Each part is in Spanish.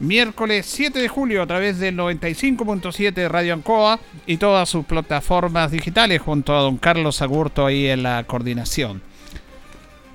miércoles 7 de julio a través del 95.7 de Radio Ancoa y todas sus plataformas digitales junto a don Carlos Agurto ahí en la coordinación.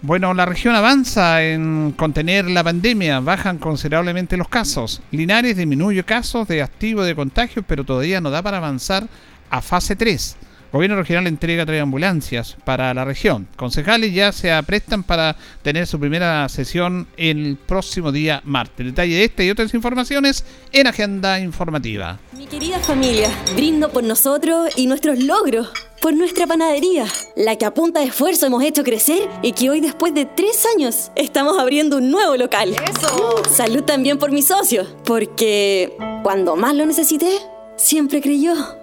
Bueno, la región avanza en contener la pandemia, bajan considerablemente los casos. Linares disminuye casos de activo de contagios, pero todavía no da para avanzar a fase 3. Gobierno regional entrega tres ambulancias para la región. Concejales ya se aprestan para tener su primera sesión el próximo día martes. Detalle de esta y otras informaciones en Agenda Informativa. Mi querida familia, brindo por nosotros y nuestros logros. Por nuestra panadería, la que a punta de esfuerzo hemos hecho crecer y que hoy después de tres años estamos abriendo un nuevo local. ¡Eso! Salud también por mi socio, porque cuando más lo necesité, siempre creyó.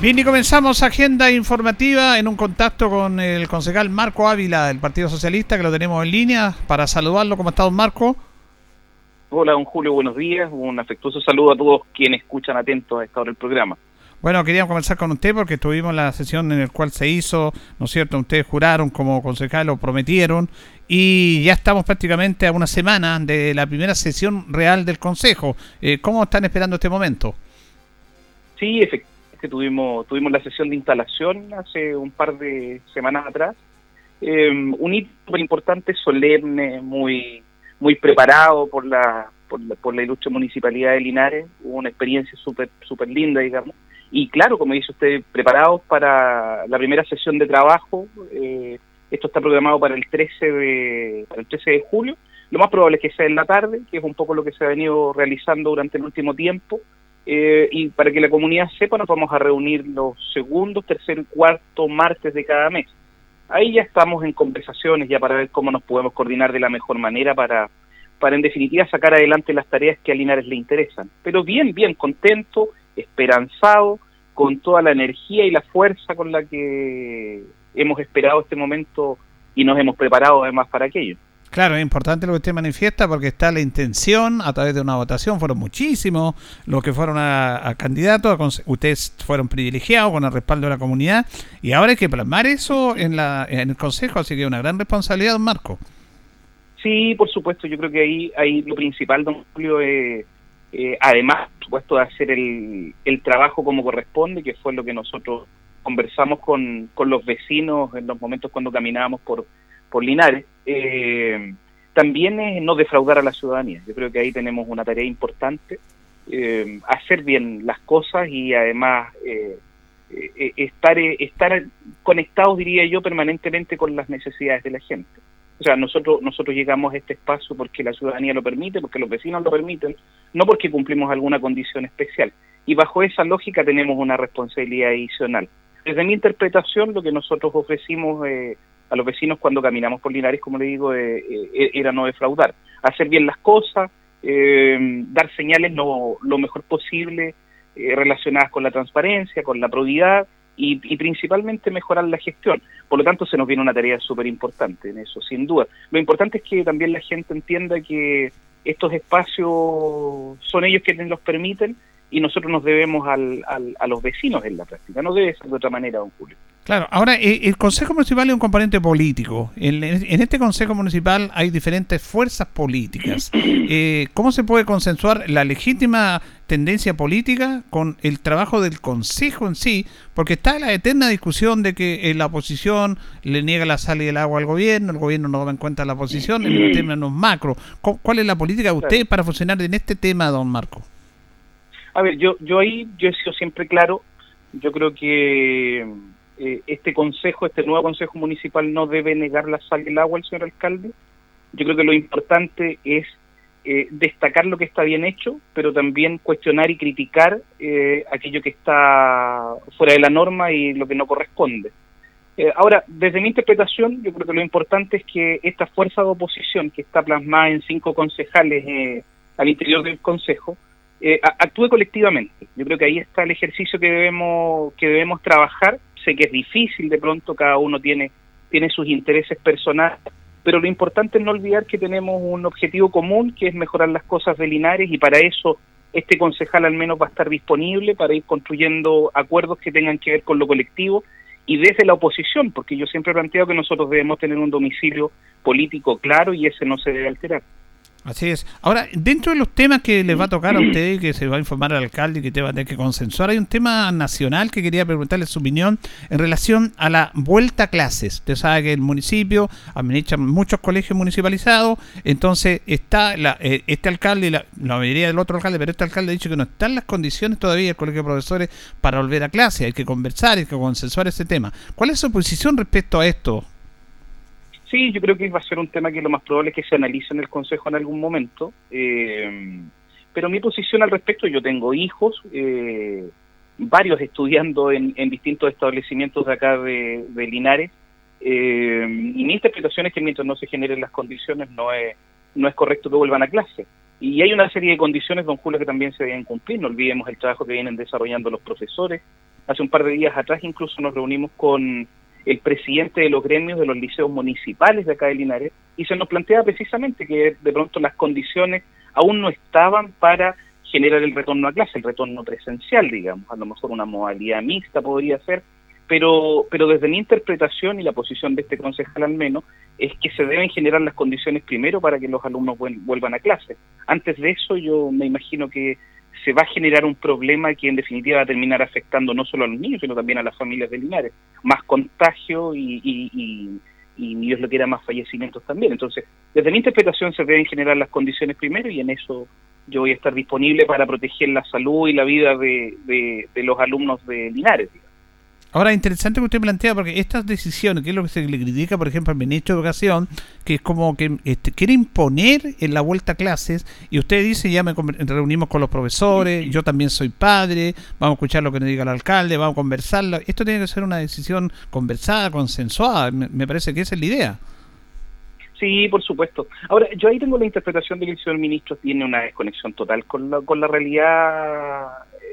Bien, y comenzamos agenda informativa en un contacto con el concejal Marco Ávila del Partido Socialista, que lo tenemos en línea, para saludarlo. ¿Cómo está, don Marco? Hola, don Julio, buenos días. Un afectuoso saludo a todos quienes escuchan atentos a esta hora del programa. Bueno, queríamos comenzar con usted porque estuvimos en la sesión en la cual se hizo, ¿no es cierto? Ustedes juraron como concejal, lo prometieron, y ya estamos prácticamente a una semana de la primera sesión real del Consejo. Eh, ¿Cómo están esperando este momento? Sí, efectivamente tuvimos, tuvimos la sesión de instalación hace un par de semanas atrás. Em, un hito importante, solemne, muy, muy preparado por la, por la, por la ilustre municipalidad de Linares. Hubo una experiencia súper super linda, digamos. Y claro, como dice usted, preparados para la primera sesión de trabajo. Eh, esto está programado para el 13 de, para el 13 de julio. Lo más probable es que sea en la tarde, que es un poco lo que se ha venido realizando durante el último tiempo. Eh, y para que la comunidad sepa, nos vamos a reunir los segundos, tercer y cuarto martes de cada mes. Ahí ya estamos en conversaciones ya para ver cómo nos podemos coordinar de la mejor manera para, para en definitiva sacar adelante las tareas que a Linares le interesan. Pero bien, bien, contento, esperanzado, con toda la energía y la fuerza con la que hemos esperado este momento y nos hemos preparado además para aquello. Claro, es importante lo que usted manifiesta porque está la intención a través de una votación. Fueron muchísimos los que fueron a, candidatos. ustedes fueron privilegiados con el respaldo de la comunidad y ahora hay que plasmar eso en, la, en el Consejo. Así que una gran responsabilidad, don Marco. Sí, por supuesto. Yo creo que ahí, ahí lo principal, don Julio, es, eh, además, por supuesto, de hacer el, el trabajo como corresponde, que fue lo que nosotros conversamos con, con los vecinos en los momentos cuando caminábamos por por Linares, eh, también es no defraudar a la ciudadanía. Yo creo que ahí tenemos una tarea importante, eh, hacer bien las cosas y además eh, estar, estar conectados, diría yo, permanentemente con las necesidades de la gente. O sea, nosotros, nosotros llegamos a este espacio porque la ciudadanía lo permite, porque los vecinos lo permiten, no porque cumplimos alguna condición especial. Y bajo esa lógica tenemos una responsabilidad adicional. Desde mi interpretación, lo que nosotros ofrecimos eh, a los vecinos cuando caminamos por Linares, como le digo, eh, eh, era no defraudar, hacer bien las cosas, eh, dar señales lo, mejor posible relacionadas con la transparencia, con la probidad y, principalmente mejorar la gestión. Por lo tanto, se nos viene una tarea súper importante en eso, sin duda. Lo importante es que también la gente entienda que estos espacios son ellos quienes los permiten y nosotros nos debemos al, a los vecinos en la práctica. No debe ser de otra manera, don Julio. Claro, ahora eh, el Consejo Municipal es un componente político. En, este Consejo Municipal hay diferentes fuerzas políticas. Eh, ¿Cómo se puede consensuar la legítima tendencia política con el trabajo del Consejo en sí? Porque está la eterna discusión de que eh, la oposición le niega la sal y el agua al gobierno, el gobierno no toma en cuenta la oposición en los términos macro. ¿Cuál es la política de usted para funcionar en este tema, don Marco? A ver, yo, yo ahí yo he sido siempre claro. Yo creo que eh, este consejo, este nuevo consejo municipal no debe negar la sal y el agua al señor alcalde. Yo creo que lo importante es eh, destacar lo que está bien hecho, pero también cuestionar y criticar eh, aquello que está fuera de la norma y lo que no corresponde. ahora, desde mi interpretación, yo creo que lo importante es que esta fuerza de oposición que está plasmada en cinco concejales al interior del Consejo, actúe colectivamente. Yo creo que ahí está el ejercicio que debemos que debemos trabajar sé que es difícil de pronto, cada uno tiene, tiene sus intereses personales, pero lo importante es no olvidar que tenemos un objetivo común, que es mejorar las cosas de Linares, y para eso este concejal al menos va a estar disponible para ir construyendo acuerdos que tengan que ver con lo colectivo y desde la oposición, porque yo siempre he planteado que nosotros debemos tener un domicilio político claro y ese no se debe alterar. Así es. Ahora, dentro de los temas que les va a tocar a usted, que se va a informar al alcalde y que te va a tener que consensuar, hay un tema nacional que quería preguntarle su opinión en relación a la vuelta a clases. Usted sabe que el municipio administra muchos colegios municipalizados, entonces está la, eh, este alcalde y la, mayoría del otro alcalde, pero este alcalde ha dicho que no están las condiciones todavía el colegio de profesores para volver a clase. Hay que conversar, hay que consensuar ese tema. ¿Cuál es su posición respecto a esto? Sí, yo creo que va a ser un tema que lo más probable es que se analice en el Consejo en algún momento. Eh, pero mi posición al respecto, yo tengo hijos, eh, varios estudiando en, distintos establecimientos de acá de, Linares, eh, y mi interpretación es que mientras no se generen las condiciones no es, no es correcto que vuelvan a clase. Y hay una serie de condiciones, don Julio, que también se deben cumplir. No olvidemos el trabajo que vienen desarrollando los profesores. Hace un par de días atrás incluso nos reunimos con el presidente de los gremios de los liceos municipales de acá de Linares, y se nos plantea precisamente que de pronto las condiciones aún no estaban para generar el retorno a clase, el retorno presencial, digamos, a lo mejor una modalidad mixta podría ser, pero, pero desde mi interpretación y la posición de este concejal al menos, es que se deben generar las condiciones primero para que los alumnos vuelvan a clase. Antes de eso yo me imagino que se va a generar un problema que en definitiva va a terminar afectando no solo a los niños, sino también a las familias de Linares. Más contagio y, y, y, Dios lo quiera, más fallecimientos también. Entonces, desde mi interpretación se deben generar las condiciones primero y en eso yo voy a estar disponible para proteger la salud y la vida de, los alumnos de Linares. Ahora, interesante que usted plantea, porque estas decisiones, que es lo que se le critica, por ejemplo, al ministro de Educación, que es como que este, quiere imponer en la vuelta a clases, y usted dice, ya me reunimos con los profesores, yo también soy padre, vamos a escuchar lo que nos diga el alcalde, vamos a conversarlo. Esto tiene que ser una decisión conversada, consensuada, me, parece que esa es la idea. Sí, por supuesto. Ahora, yo ahí tengo la interpretación de que el señor ministro tiene una desconexión total con la, con la realidad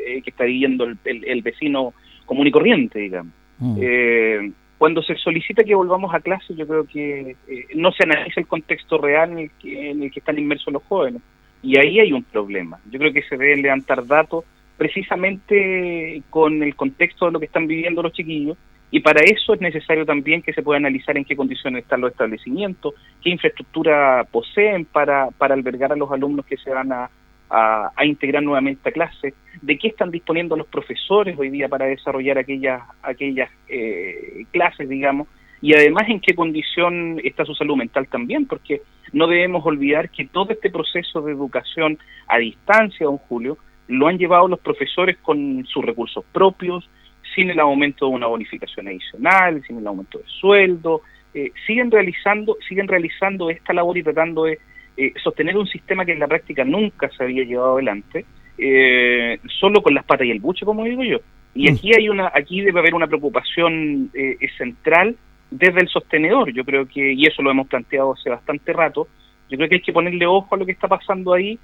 eh, que está viviendo el vecino común y corriente, digamos. Mm. Eh, cuando se solicita que volvamos a clase, yo creo que eh, no se analiza el contexto real en el, que, en el que están inmersos los jóvenes. Y ahí hay un problema. Yo creo que se deben levantar datos precisamente con el contexto de lo que están viviendo los chiquillos. Y para eso es necesario también que se pueda analizar en qué condiciones están los establecimientos, qué infraestructura poseen para, para albergar a los alumnos que se van a, a, integrar nuevamente a clase, de qué están disponiendo los profesores hoy día para desarrollar aquellas, aquellas eh, clases, digamos, y además en qué condición está su salud mental también, porque no debemos olvidar que todo este proceso de educación a distancia, don Julio, lo han llevado los profesores con sus recursos propios, sin el aumento de una bonificación adicional, sin el aumento de sueldo, eh, siguen realizando, siguen realizando esta labor y tratando de eh, sostener un sistema que en la práctica nunca se había llevado adelante, eh, solo con las patas y el buche, como digo yo. Y mm. aquí hay una, aquí debe haber una preocupación eh, central desde el sostenedor. Yo creo que, y eso lo hemos planteado hace bastante rato, yo creo que hay que ponerle ojo a lo que está pasando ahí,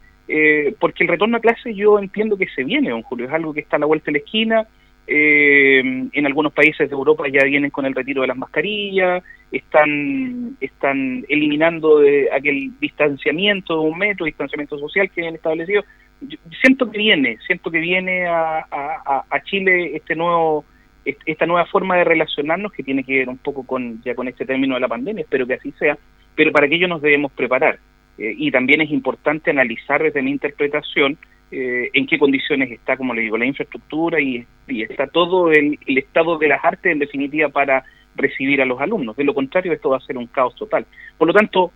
porque el retorno a clase yo entiendo que se viene, don Julio, es algo que está a la vuelta de la esquina, eh, en algunos países de Europa ya vienen con el retiro de las mascarillas, están, están eliminando de aquel distanciamiento de un metro, distanciamiento social que habían establecido. siento que viene, siento que viene a, a, Chile este nuevo esta nueva forma de relacionarnos que tiene que ver un poco con ya con este término de la pandemia, espero que así sea, pero para aquello nos debemos preparar. Eh, y también es importante analizar desde mi interpretación eh, en qué condiciones está, como le digo, la infraestructura y, está todo el, estado de las artes en definitiva para recibir a los alumnos. De lo contrario, esto va a ser un caos total. Por lo tanto,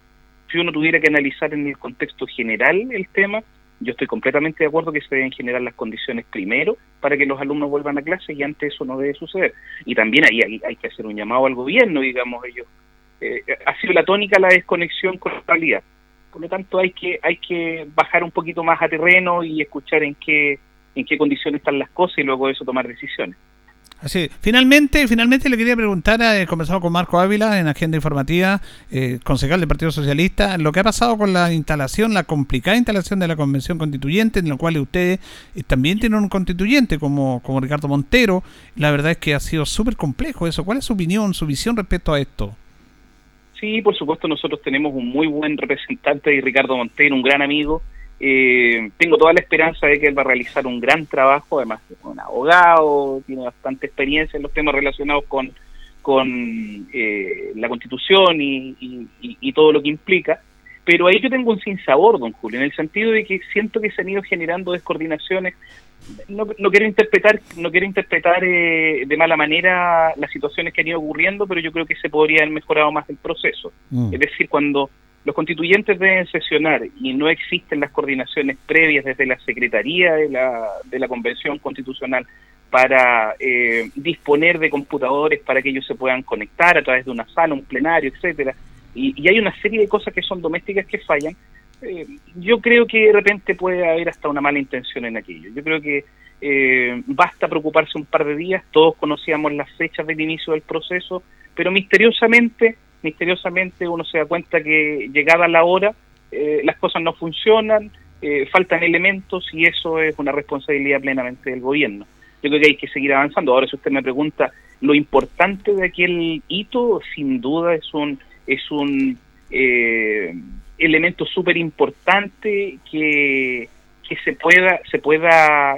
si uno tuviera que analizar en el contexto general el tema, yo estoy completamente de acuerdo que se deben generar las condiciones primero para que los alumnos vuelvan a clase y antes eso no debe suceder. Y también ahí hay, que hacer un llamado al gobierno, digamos, ellos. Eh, ha sido la tónica la desconexión con la realidad. Por lo tanto, hay que, hay que bajar un poquito más a terreno y escuchar en qué, en qué condiciones están las cosas y luego de eso tomar decisiones. Así, finalmente, finalmente le quería preguntar, comenzado con Marco Ávila en Agenda Informativa, eh, concejal del Partido Socialista, lo que ha pasado con la instalación, la complicada instalación de la Convención Constituyente, en la cual ustedes eh, también tienen un constituyente como, como Ricardo Montero. La verdad es que ha sido súper complejo eso. ¿Cuál es su opinión, su visión respecto a esto? Sí, por supuesto, nosotros tenemos un muy buen representante Ricardo Montero, un gran amigo eh, tengo toda la esperanza de que él va a realizar un gran trabajo, además es un abogado, tiene bastante experiencia en los temas relacionados con, con eh, la constitución y, todo lo que implica. Pero ahí yo tengo un sinsabor, don Julio, en el sentido de que siento que se han ido generando descoordinaciones. No, no quiero interpretar, no quiero interpretar eh, de mala manera las situaciones que han ido ocurriendo, pero yo creo que se podría haber mejorado más el proceso. Mm. Es decir, cuando los constituyentes deben sesionar y no existen las coordinaciones previas desde la Secretaría de la, de la Convención Constitucional para eh, disponer de computadores para que ellos se puedan conectar a través de una sala, un plenario, etcétera. Y, hay una serie de cosas que son domésticas que fallan. Eh, yo creo que de repente puede haber hasta una mala intención en aquello. Yo creo que eh, basta preocuparse un par de días. Todos conocíamos las fechas del inicio del proceso, pero misteriosamente misteriosamente uno se da cuenta que llegada la hora eh, las cosas no funcionan, eh, faltan elementos y eso es una responsabilidad plenamente del gobierno. Yo creo que hay que seguir avanzando. Ahora si usted me pregunta lo importante de aquel hito, sin duda es un es un eh, elemento súper importante que que se pueda se pueda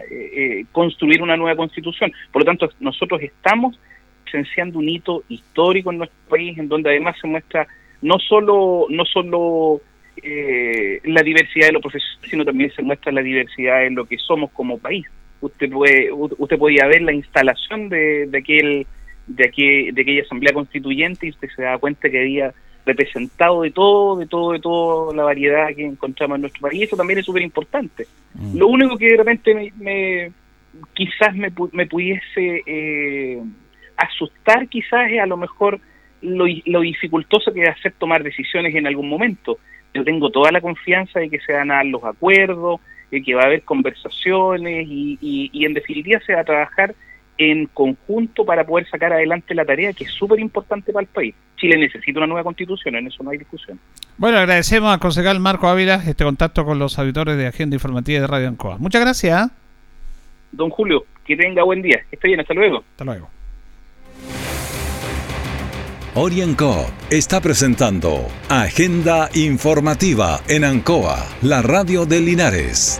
construir una nueva constitución. Por lo tanto, nosotros estamos presenciando un hito histórico en nuestro país, en donde además se muestra no solo, no solo eh, la diversidad de los profesores, sino también se muestra la diversidad en lo que somos como país. Usted puede, usted podía ver la instalación de, de aquel de, aquel, de aquella asamblea constituyente y usted se da cuenta que había representado de todo, de todo, de toda la variedad que encontramos en nuestro país. Eso también es súper importante. Mm. Lo único que de repente me, quizás me, me pudiese eh, asustar quizás es a lo mejor lo, lo dificultoso que es hacer tomar decisiones en algún momento. Yo tengo toda la confianza de que se van a dar los acuerdos, de que va a haber conversaciones y, y, en definitiva se va a trabajar en conjunto para poder sacar adelante la tarea que es súper importante para el país. Chile necesita una nueva constitución, en eso no hay discusión. Bueno, agradecemos al concejal Marco Ávila este contacto con los auditores de Agenda Informativa de Radio Ancoa. Muchas gracias. Don Julio, que tenga buen día. esté bien, hasta luego. Hasta luego. OrienCo está presentando Agenda Informativa en Ancoa, la radio de Linares.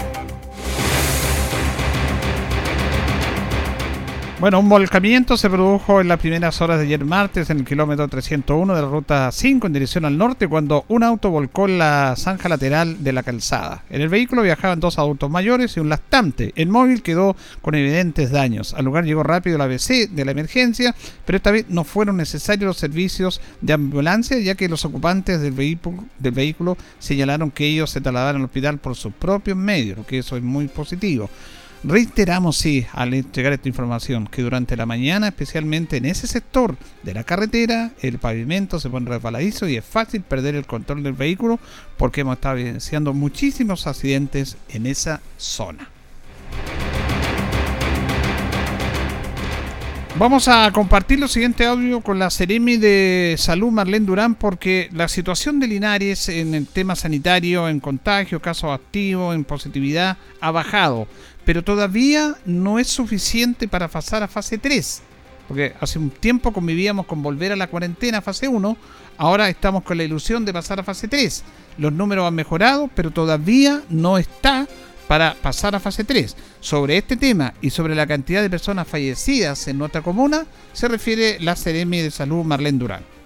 Bueno, un volcamiento se produjo en las primeras horas de ayer martes en el kilómetro 301 de la ruta 5 en dirección al norte cuando un auto volcó en la zanja lateral de la calzada. En el vehículo viajaban dos adultos mayores y un lactante. El móvil quedó con evidentes daños. Al lugar llegó rápido la ABC de la emergencia, pero esta vez no fueron necesarios los servicios de ambulancia ya que los ocupantes del vehículo, del vehículo señalaron que ellos se trasladaron al hospital por sus propios medios, lo que eso es muy positivo. Reiteramos, sí, al entregar esta información, que durante la mañana, especialmente en ese sector de la carretera, el pavimento se pone resbaladizo y es fácil perder el control del vehículo porque hemos estado evidenciando muchísimos accidentes en esa zona. Vamos a compartir lo siguiente audio con la Seremi de Salud Marlene Durán porque la situación de Linares en el tema sanitario, en contagio, casos activos, en positividad, ha bajado. Pero todavía no es suficiente para pasar a fase 3. Porque hace un tiempo convivíamos con volver a la cuarentena fase 1, ahora estamos con la ilusión de pasar a fase 3. Los números han mejorado, pero todavía no está para pasar a fase 3. Sobre este tema y sobre la cantidad de personas fallecidas en nuestra comuna, se refiere la Seremi de Salud Marlene Durán.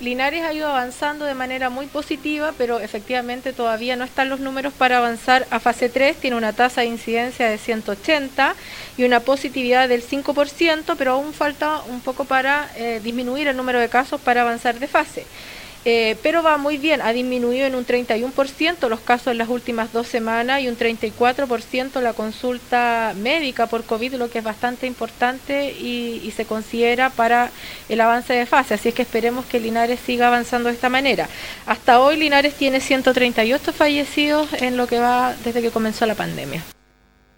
Linares ha ido avanzando de manera muy positiva, pero efectivamente todavía no están los números para avanzar a fase 3. Tiene una tasa de incidencia de 180 y una positividad del 5%, pero aún falta un poco para eh, disminuir el número de casos para avanzar de fase. Eh, pero va muy bien, ha disminuido en un 31% los casos en las últimas dos semanas y un 34% la consulta médica por COVID, lo que es bastante importante y, y, se considera para el avance de fase. Así es que esperemos que Linares siga avanzando de esta manera. Hasta hoy Linares tiene 138 fallecidos en lo que va desde que comenzó la pandemia.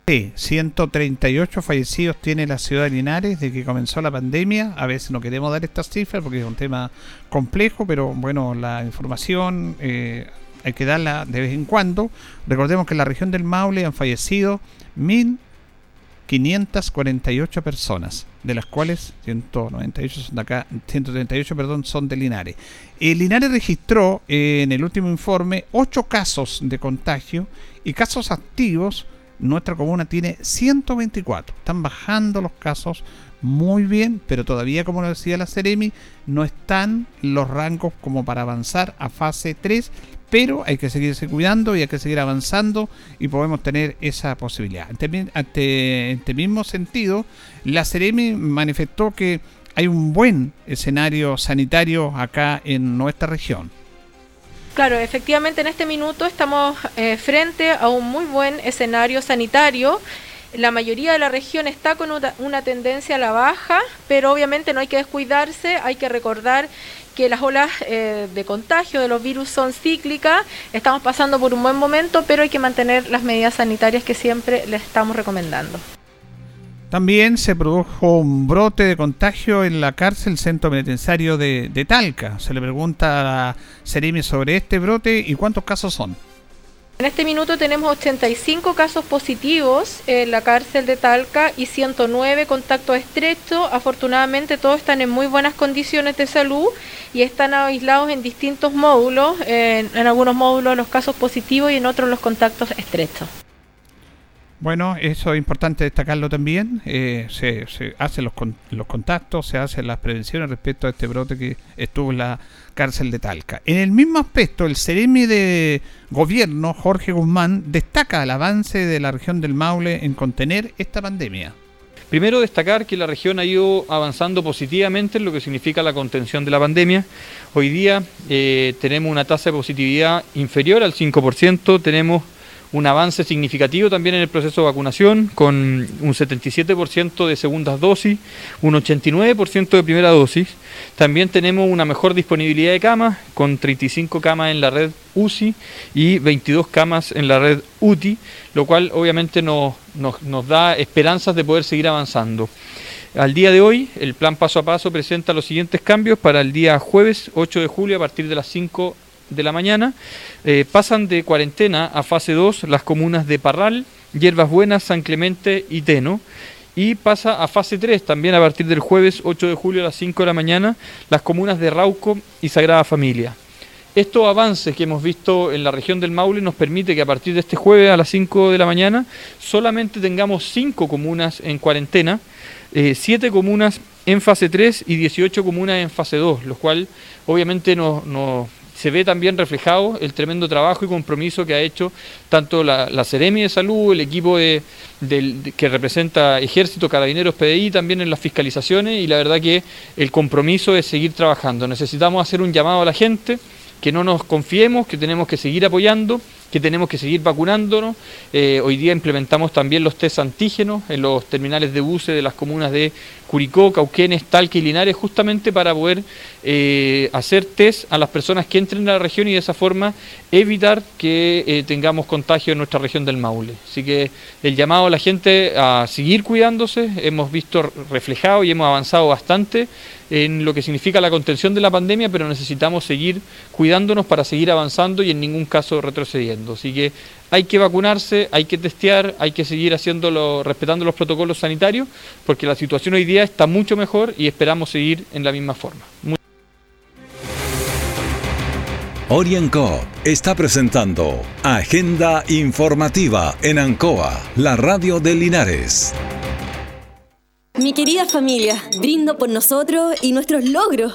Sí, 138 fallecidos tiene la ciudad de Linares desde que comenzó la pandemia. A veces no queremos dar estas cifras porque es un tema complejo, pero bueno, la información eh, hay que darla de vez en cuando. Recordemos que en la región del Maule han fallecido 1.548 personas, de las cuales 198 son de acá, 138 perdón, son de Linares. El Linares registró eh, en el último informe 8 casos de contagio y casos activos nuestra comuna tiene 124. Están bajando los casos muy bien, pero todavía, como lo decía la Ceremi, no están los rangos como para avanzar a fase 3, pero hay que seguirse cuidando y hay que seguir avanzando y podemos tener esa posibilidad. En este mismo sentido, la Ceremi manifestó que hay un buen escenario sanitario acá en nuestra región. Claro, efectivamente en este minuto estamos eh, frente a un muy buen escenario sanitario. La mayoría de la región está con una, tendencia a la baja, pero obviamente no hay que descuidarse, hay que recordar que las olas eh, de contagio de los virus son cíclicas, estamos pasando por un buen momento, pero hay que mantener las medidas sanitarias que siempre les estamos recomendando. También se produjo un brote de contagio en la cárcel centro penitenciario de, Talca. Se le pregunta a Seremi sobre este brote y cuántos casos son. En este minuto tenemos 85 casos positivos en la cárcel de Talca y 109 contactos estrechos. Afortunadamente todos están en muy buenas condiciones de salud y están aislados en distintos módulos. En, en algunos módulos los casos positivos y en otros los contactos estrechos. Bueno, eso es importante destacarlo también. Eh, se, hacen los, los contactos, se hacen las prevenciones respecto a este brote que estuvo en la cárcel de Talca. En el mismo aspecto, el Ceremi de Gobierno, Jorge Guzmán, destaca el avance de la región del Maule en contener esta pandemia. Primero destacar que la región ha ido avanzando positivamente en lo que significa la contención de la pandemia. Hoy día eh, tenemos una tasa de positividad inferior al 5%, tenemos un avance significativo también en el proceso de vacunación, con un 77% de segundas dosis, un 89% de primera dosis. También tenemos una mejor disponibilidad de camas, con 35 camas en la red UCI y 22 camas en la red UTI, lo cual obviamente nos, nos, da esperanzas de poder seguir avanzando. Al día de hoy, el plan paso a paso presenta los siguientes cambios para el día jueves 8 de julio a partir de las 5 de la mañana, eh, pasan de cuarentena a fase 2 las comunas de Parral, Hierbas Buenas, San Clemente y Teno. Y pasa a fase 3 también a partir del jueves 8 de julio a las 5 de la mañana las comunas de Rauco y Sagrada Familia. Estos avances que hemos visto en la región del Maule nos permite que a partir de este jueves a las 5 de la mañana solamente tengamos 5 comunas en cuarentena, 7 eh, comunas en fase 3 y 18 comunas en fase 2, lo cual obviamente nos, nos se ve también reflejado el tremendo trabajo y compromiso que ha hecho tanto la, la Ceremi de Salud, el equipo de, que representa Ejército, Carabineros, PDI, también en las fiscalizaciones y la verdad que el compromiso es seguir trabajando. Necesitamos hacer un llamado a la gente, que no nos confiemos, que tenemos que seguir apoyando que tenemos que seguir vacunándonos. Eh, hoy día implementamos también los test antígenos en los terminales de buses de las comunas de Curicó, Cauquenes, Talque y Linares, justamente para poder eh, hacer test a las personas que entren a la región y de esa forma evitar que eh, tengamos contagio en nuestra región del Maule. Así que el llamado a la gente a seguir cuidándose, hemos visto reflejado y hemos avanzado bastante en lo que significa la contención de la pandemia, pero necesitamos seguir cuidándonos para seguir avanzando y en ningún caso retrocediendo. Así que hay que vacunarse, hay que testear, hay que seguir haciéndolo, respetando los protocolos sanitarios, porque la situación hoy día está mucho mejor y esperamos seguir en la misma forma. Orienco está presentando Agenda Informativa en Ancoa, la radio de Linares. Mi querida familia, brindo por nosotros y nuestros logros,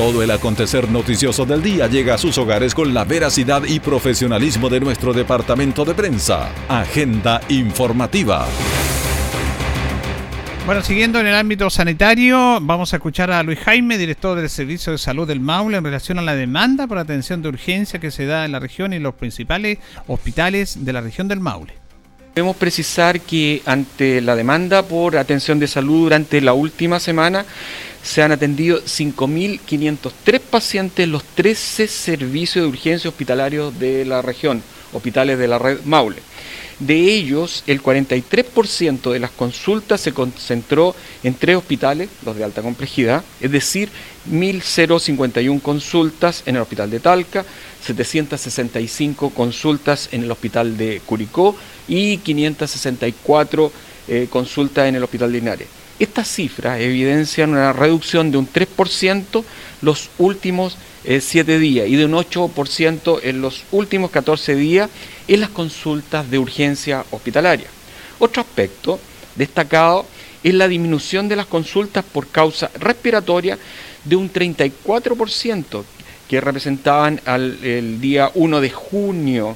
Todo el acontecer noticioso del día llega a sus hogares con la veracidad y profesionalismo de nuestro departamento de prensa. Agenda informativa. Bueno, siguiendo en el ámbito sanitario, vamos a escuchar a Luis Jaime, director del Servicio de Salud del Maule, en relación a la demanda por atención de urgencia que se da en la región y los principales hospitales de la región del Maule. Debemos precisar que ante la demanda por atención de salud durante la última semana se han atendido 5.503 pacientes en los 13 servicios de urgencia hospitalarios de la región, hospitales de la red Maule. De ellos, el 43% de las consultas se concentró en tres hospitales, los de alta complejidad, es decir, 1.051 consultas en el hospital de Talca, 765 consultas en el hospital de Curicó y 564 eh, consultas en el hospital de Linares. Estas cifras evidencian una reducción de un 3% los últimos 7 eh, días y de un 8% en los últimos 14 días en las consultas de urgencia hospitalaria. Otro aspecto destacado es la disminución de las consultas por causa respiratoria de un 34% que representaban al, el día 1 de junio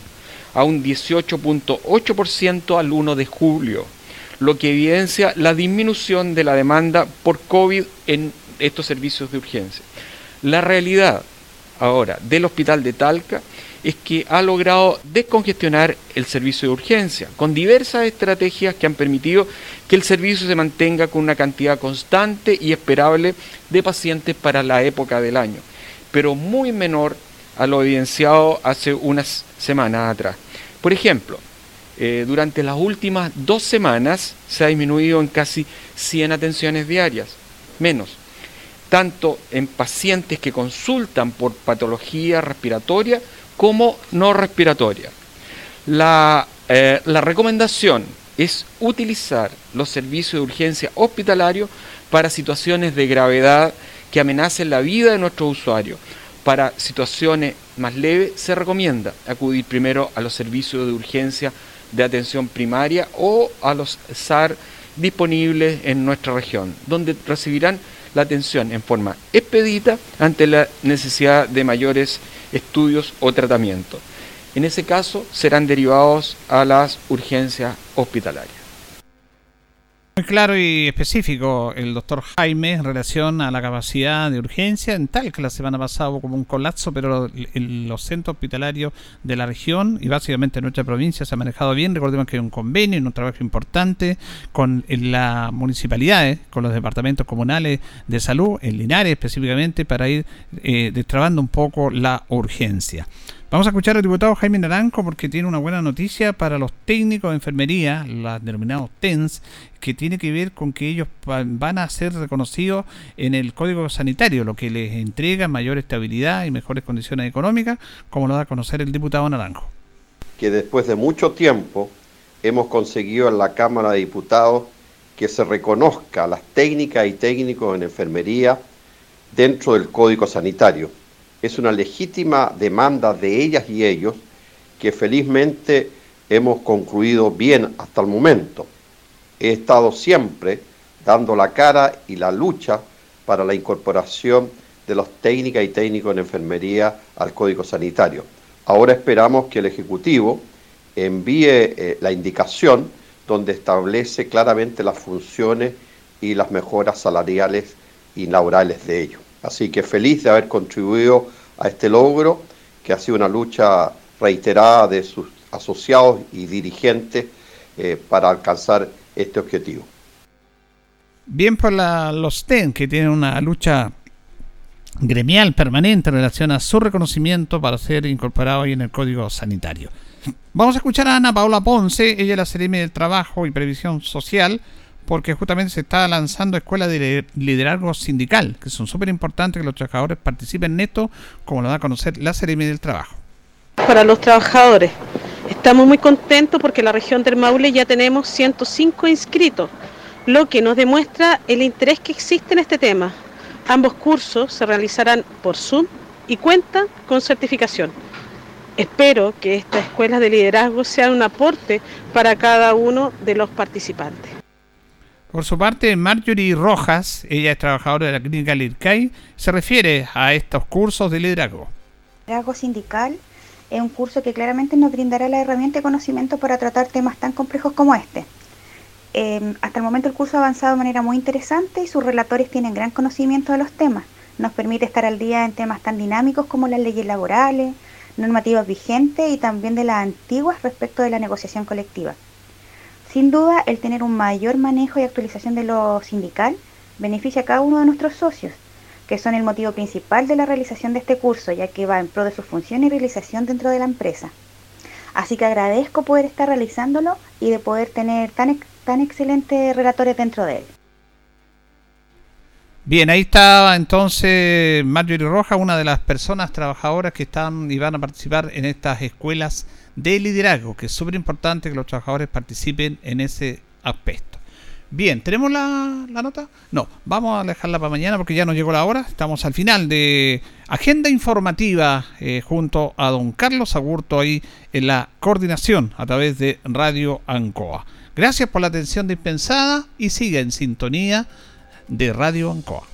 a un 18.8% al 1 de julio lo que evidencia la disminución de la demanda por COVID en estos servicios de urgencia. La realidad ahora del hospital de Talca es que ha logrado descongestionar el servicio de urgencia con diversas estrategias que han permitido que el servicio se mantenga con una cantidad constante y esperable de pacientes para la época del año, pero muy menor a lo evidenciado hace unas semanas atrás. Por ejemplo, eh, durante las últimas dos semanas se ha disminuido en casi 100 atenciones diarias, menos, tanto en pacientes que consultan por patología respiratoria como no respiratoria. La, eh, la recomendación es utilizar los servicios de urgencia hospitalario para situaciones de gravedad que amenacen la vida de nuestros usuarios. Para situaciones más leves se recomienda acudir primero a los servicios de urgencia de atención primaria o a los SAR disponibles en nuestra región, donde recibirán la atención en forma expedita ante la necesidad de mayores estudios o tratamientos. En ese caso serán derivados a las urgencias hospitalarias. Muy claro y específico el doctor Jaime en relación a la capacidad de urgencia, en tal que la semana pasada hubo como un colapso, pero los centros hospitalarios de la región y básicamente en nuestra provincia se ha manejado bien. Recordemos que hay un convenio un trabajo importante con la municipalidades, con los departamentos comunales de salud, en Linares específicamente, para ir eh, destrabando un poco la urgencia. Vamos a escuchar al diputado Jaime Naranjo porque tiene una buena noticia para los técnicos de enfermería, los denominados TENS, que tiene que ver con que ellos van a ser reconocidos en el Código Sanitario, lo que les entrega mayor estabilidad y mejores condiciones económicas, como lo da a conocer el diputado Naranjo. Que después de mucho tiempo hemos conseguido en la Cámara de Diputados que se reconozca las técnicas y técnicos en enfermería dentro del Código Sanitario es una legítima demanda de ellas y ellos que felizmente hemos concluido bien hasta el momento. He estado siempre dando la cara y la lucha para la incorporación de los técnicas y técnicos en enfermería al Código Sanitario. Ahora esperamos que el Ejecutivo envíe eh, la indicación donde establece claramente las funciones y las mejoras salariales y laborales de ellos. Así que feliz de haber contribuido a este logro, que ha sido una lucha reiterada de sus asociados y dirigentes eh, para alcanzar este objetivo. Bien por la, los TEN, que tienen una lucha gremial permanente en relación a su reconocimiento para ser incorporado ahí en el Código Sanitario. Vamos a escuchar a Ana Paula Ponce, ella es la Seremi del Trabajo y Previsión Social, porque justamente se está lanzando escuelas de liderazgo sindical, que son súper importantes que los trabajadores participen en esto, como lo da a conocer la Seremi del Trabajo. Para los trabajadores, estamos muy contentos porque en la región del Maule ya tenemos 105 inscritos, lo que nos demuestra el interés que existe en este tema. Ambos cursos se realizarán por Zoom y cuentan con certificación. Espero que estas escuelas de liderazgo sean un aporte para cada uno de los participantes. Por su parte, Marjorie Rojas, ella es trabajadora de la clínica Lircay, se refiere a estos cursos de liderazgo. Liderazgo sindical es un curso que claramente nos brindará la herramienta y conocimiento para tratar temas tan complejos como este. Eh, hasta el momento el curso ha avanzado de manera muy interesante y sus relatores tienen gran conocimiento de los temas. Nos permite estar al día en temas tan dinámicos como las leyes laborales, normativas vigentes y también de las antiguas respecto de la negociación colectiva. Sin duda, el tener un mayor manejo y actualización de lo sindical beneficia a cada uno de nuestros socios, que son el motivo principal de la realización de este curso, ya que va en pro de su función y realización dentro de la empresa. Así que agradezco poder estar realizándolo y de poder tener tan, tan excelentes relatores dentro de él. Bien, ahí está entonces Marjorie Roja, una de las personas trabajadoras que están y van a participar en estas escuelas de liderazgo, que es súper importante que los trabajadores participen en ese aspecto. Bien, ¿tenemos la, nota? No, vamos a dejarla para mañana porque ya nos llegó la hora. Estamos al final de Agenda Informativa eh, junto a don Carlos Agurto ahí en la coordinación a través de Radio Ancoa. Gracias por la atención dispensada y siga en sintonía de Radio Ancoa.